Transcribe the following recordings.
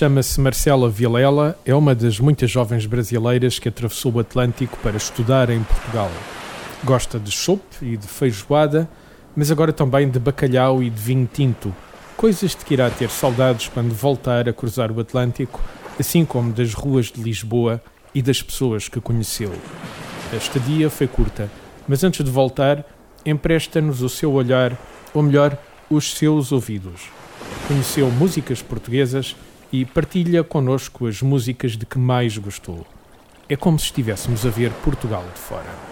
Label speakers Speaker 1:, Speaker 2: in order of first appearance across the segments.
Speaker 1: Chama-se Marcela Vilela, é uma das muitas jovens brasileiras que atravessou o Atlântico para estudar em Portugal. Gosta de chope e de feijoada, mas agora também de bacalhau e de vinho tinto, coisas de que irá ter saudades quando voltar a cruzar o Atlântico, assim como das ruas de Lisboa e das pessoas que conheceu. A estadia foi curta, mas antes de voltar, empresta-nos o seu olhar, ou melhor, os seus ouvidos. Conheceu músicas portuguesas e partilha connosco as músicas de que mais gostou. É como se estivéssemos a ver Portugal de fora.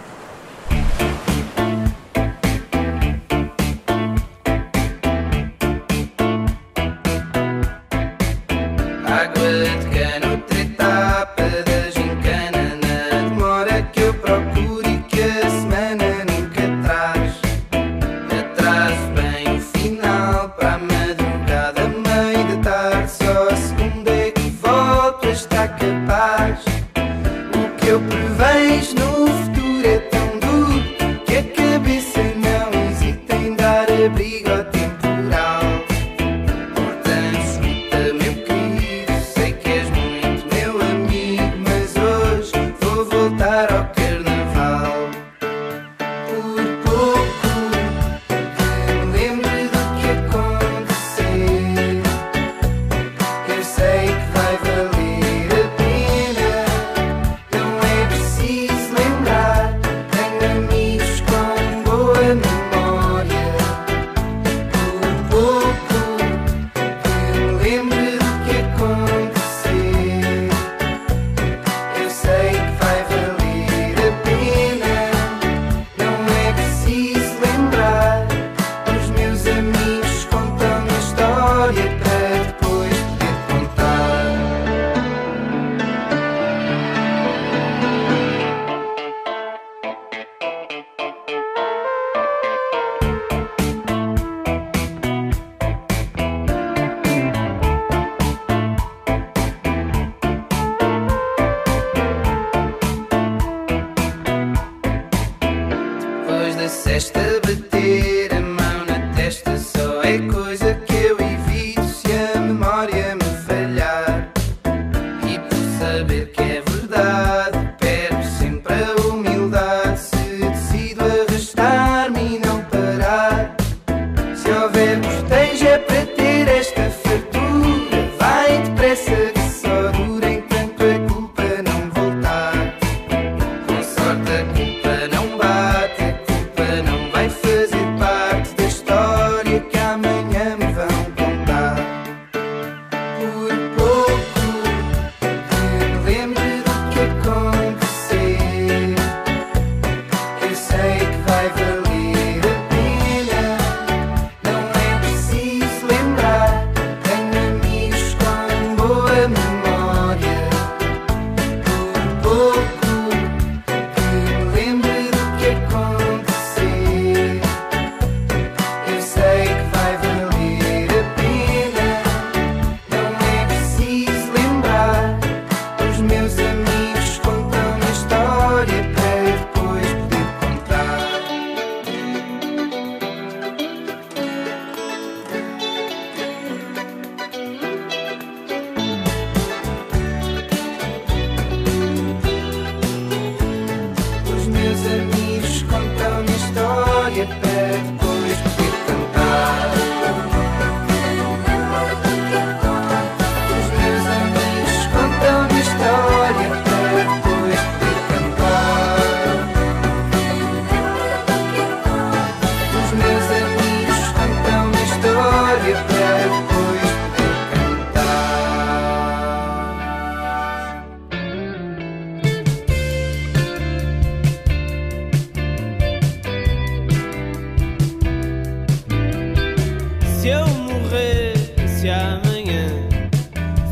Speaker 1: se eu morresse amanhã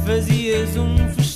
Speaker 1: fazias um festival.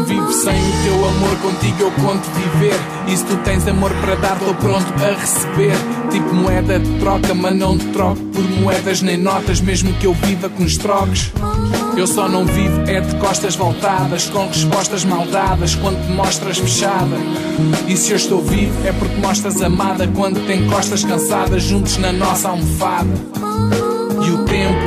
Speaker 2: Vivo sem o teu amor, contigo eu conto viver. E se tu tens amor para dar, estou pronto a receber. Tipo moeda de troca, mas não te troco por moedas nem notas, mesmo que eu viva com os troques. Eu só não vivo é de costas voltadas, com respostas maldadas quando te mostras fechada. E se eu estou vivo é porque mostras amada quando tem costas cansadas juntos na nossa almofada. E o tempo,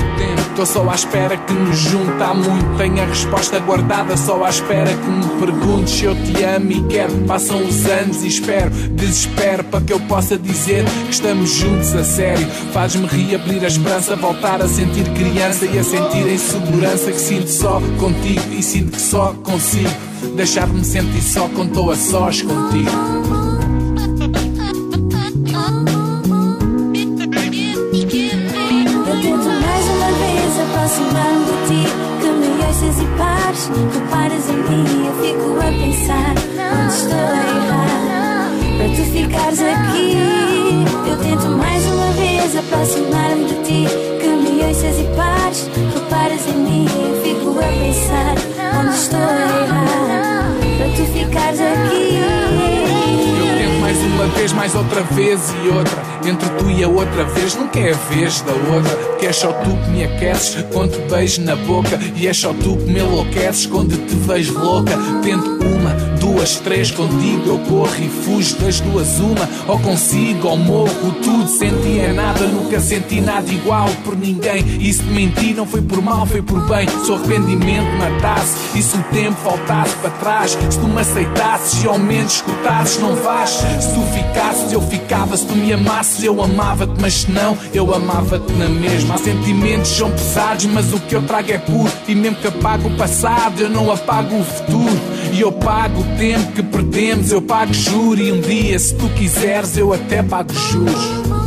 Speaker 2: estou só à espera que nos junte há muito. Tenho a resposta guardada, só à espera que me perguntes se eu te amo e quero. Passam os anos e espero, desespero para que eu possa dizer que estamos juntos a sério. Faz-me reabrir a esperança, voltar a sentir criança e a sentir a insegurança que sinto só contigo e sinto que só consigo. Deixar-me sentir só quando estou a sós contigo.
Speaker 3: Reparas em mim, eu fico a pensar onde estou a errar. Para tu ficares aqui, eu tento mais uma vez aproximar-me de ti. Que me ouças e pares, reparas em mim, eu fico a pensar onde estou a errar. Para tu ficares aqui
Speaker 2: uma vez, mais outra vez e outra. Entre tu e a outra vez, nunca é a vez da outra. Que é só tu que me aqueces quando te beijo na boca. E é só tu que me enlouqueces quando te vejo louca. Tento duas, três, contigo eu corro e fujo das duas uma. Ou consigo, ou morro, tudo senti é nada. Nunca senti nada igual por ninguém. E se te menti, não foi por mal, foi por bem. Se o arrependimento matasse, e se o tempo voltasse para trás, se tu me aceitasses e ao menos escutasses, não vais. Se tu ficasses, eu ficava. Se tu me amasses, eu amava-te. Mas se não, eu amava-te na mesma. Há sentimentos são pesados, mas o que eu trago é puro. E mesmo que apago o passado, eu não apago o futuro. E eu pago o tempo que perdemos, eu pago juro. E um dia, se tu quiseres, eu até pago juros.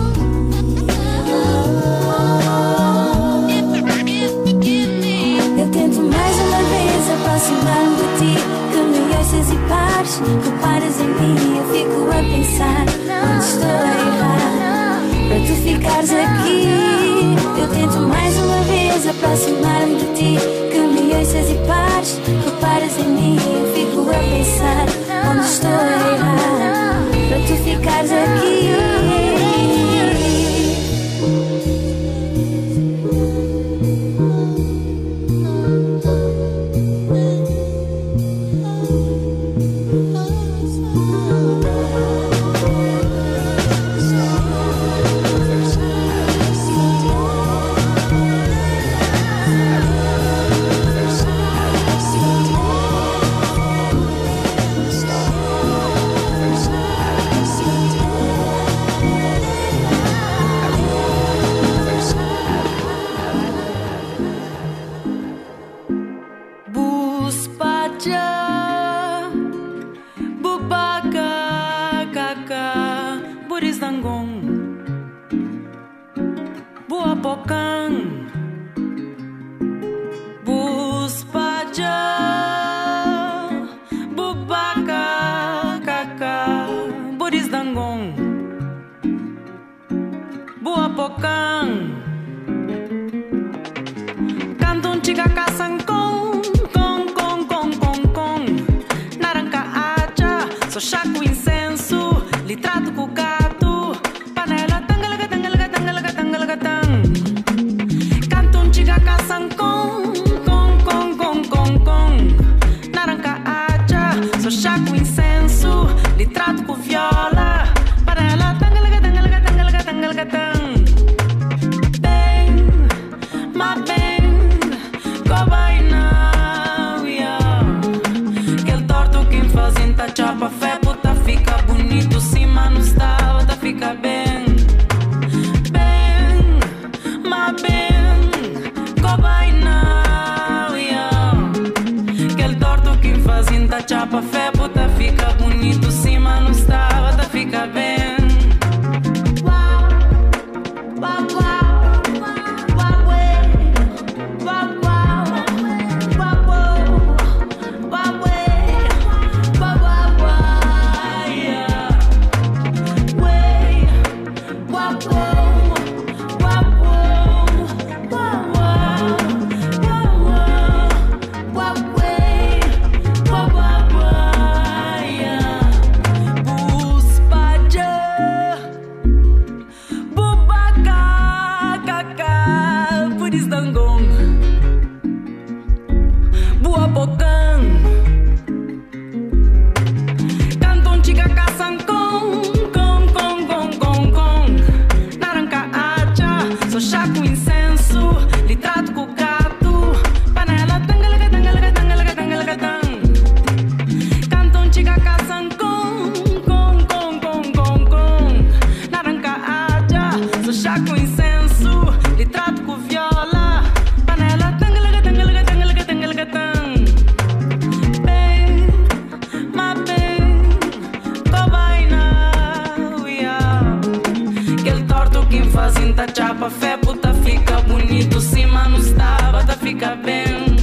Speaker 3: Fazem tá chapa, fé puta fica bonito, sim, mano, estava, tá fica bem.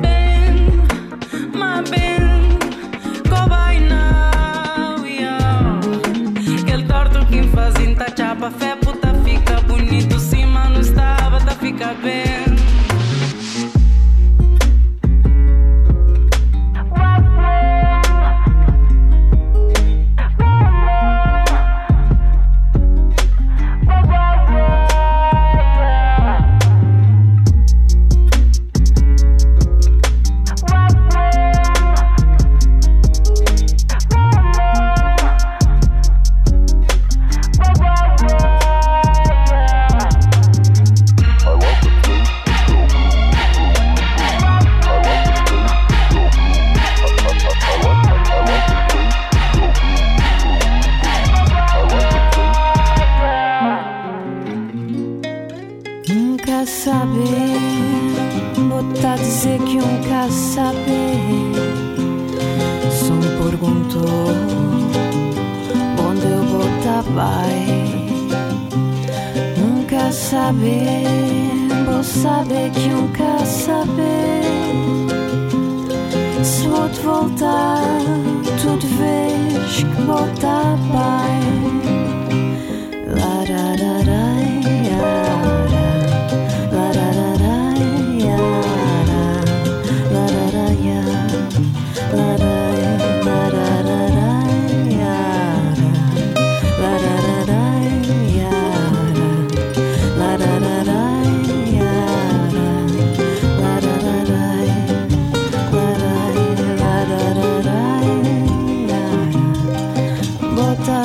Speaker 3: Bem, mas bem, cobai now, yeah. Aquele torto que
Speaker 4: fazem tá chapa, fé puta fica bonito, sim, mano, estava, tá fica bem.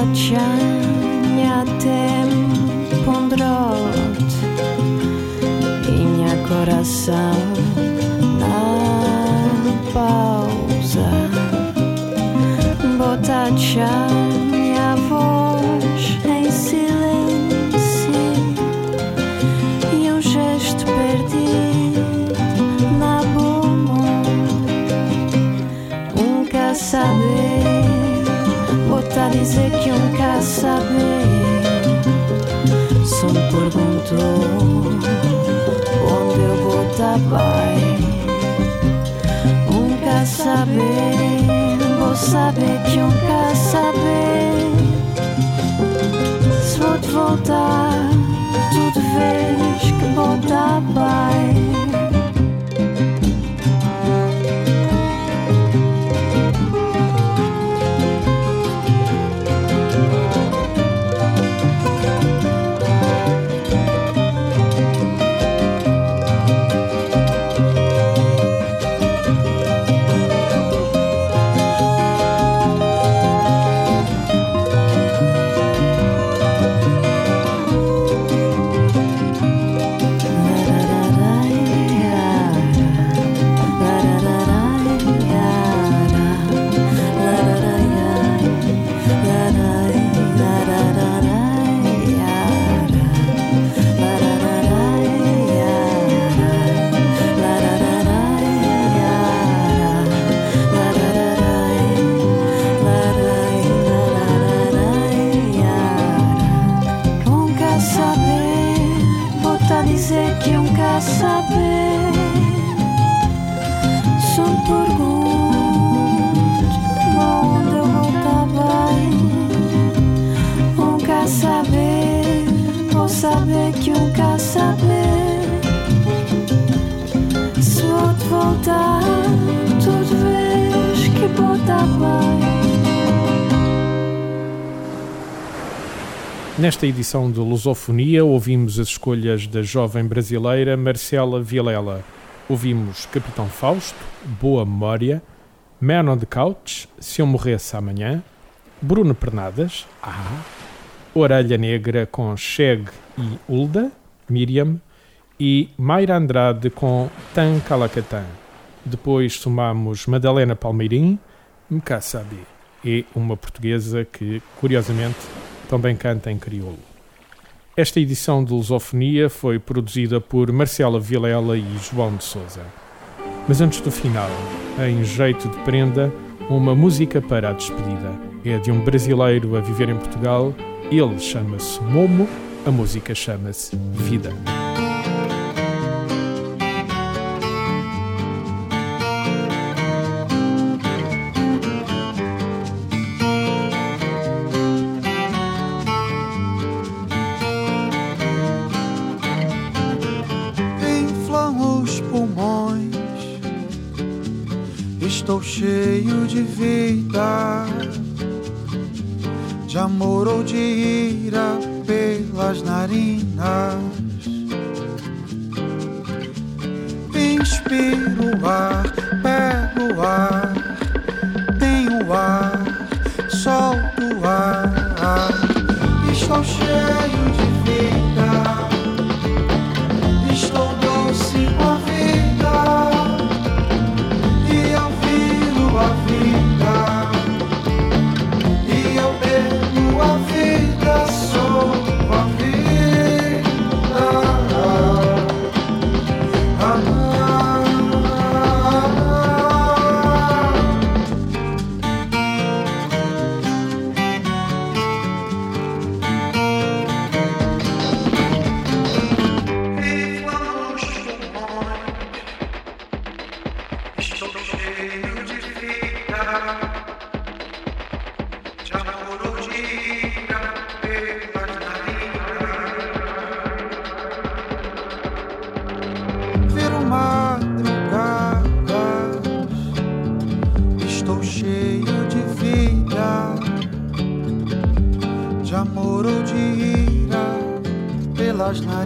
Speaker 4: obraćanja tem pondrot i njakora sam perguntou onde eu vou estar bem. Nunca saber, vou saber de nunca saber. Se vou te voltar, tudo vês que vou estar pai.
Speaker 5: Nesta edição de Lusofonia, ouvimos as escolhas da jovem brasileira Marcela Vilela. Ouvimos Capitão Fausto, Boa Memória, Man on the Couch, Se Eu Morresse Amanhã, Bruno Pernadas, Ah, Orelha Negra com Cheg e Ulda, Miriam, e Mayra Andrade com Tan Calacatã. Depois somamos Madalena Palmeirim, Mkassabi, e uma portuguesa que, curiosamente, também canta em crioulo. Esta edição de Lusofonia foi produzida por Marcela Vilela e João de Souza. Mas antes do final, em jeito de prenda, uma música para a despedida. É de um brasileiro a viver em Portugal. Ele chama-se Momo
Speaker 1: A música chama-se Vida.
Speaker 6: De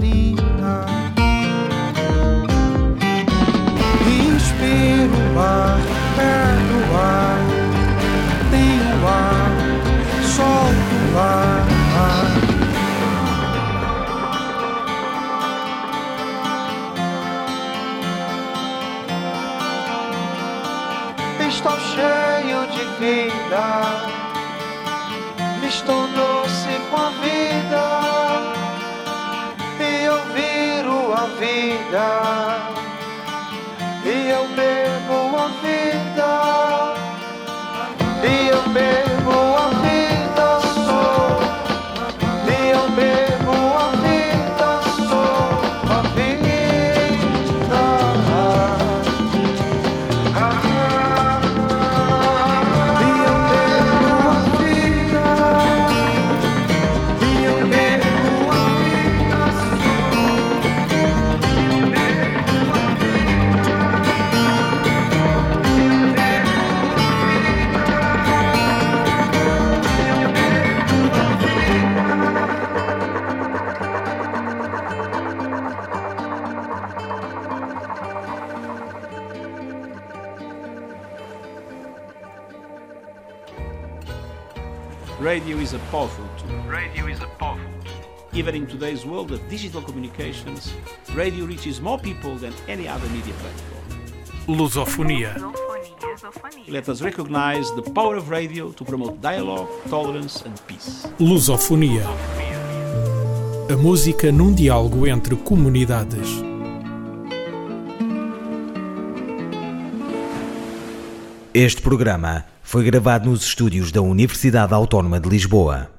Speaker 6: Inspiro Respiro o ar, pego o ar, tenho ar, solto o ar. Estou cheio de vida,
Speaker 7: estou Radio Even in today's world of digital communications, radio reaches more people than any other media platform.
Speaker 1: Lusofonia.
Speaker 7: Let us recognize the power of radio to promote dialogue, tolerance and peace.
Speaker 1: Lusofonia. A música num diálogo entre comunidades.
Speaker 8: Este programa foi gravado nos estúdios da Universidade Autónoma de Lisboa.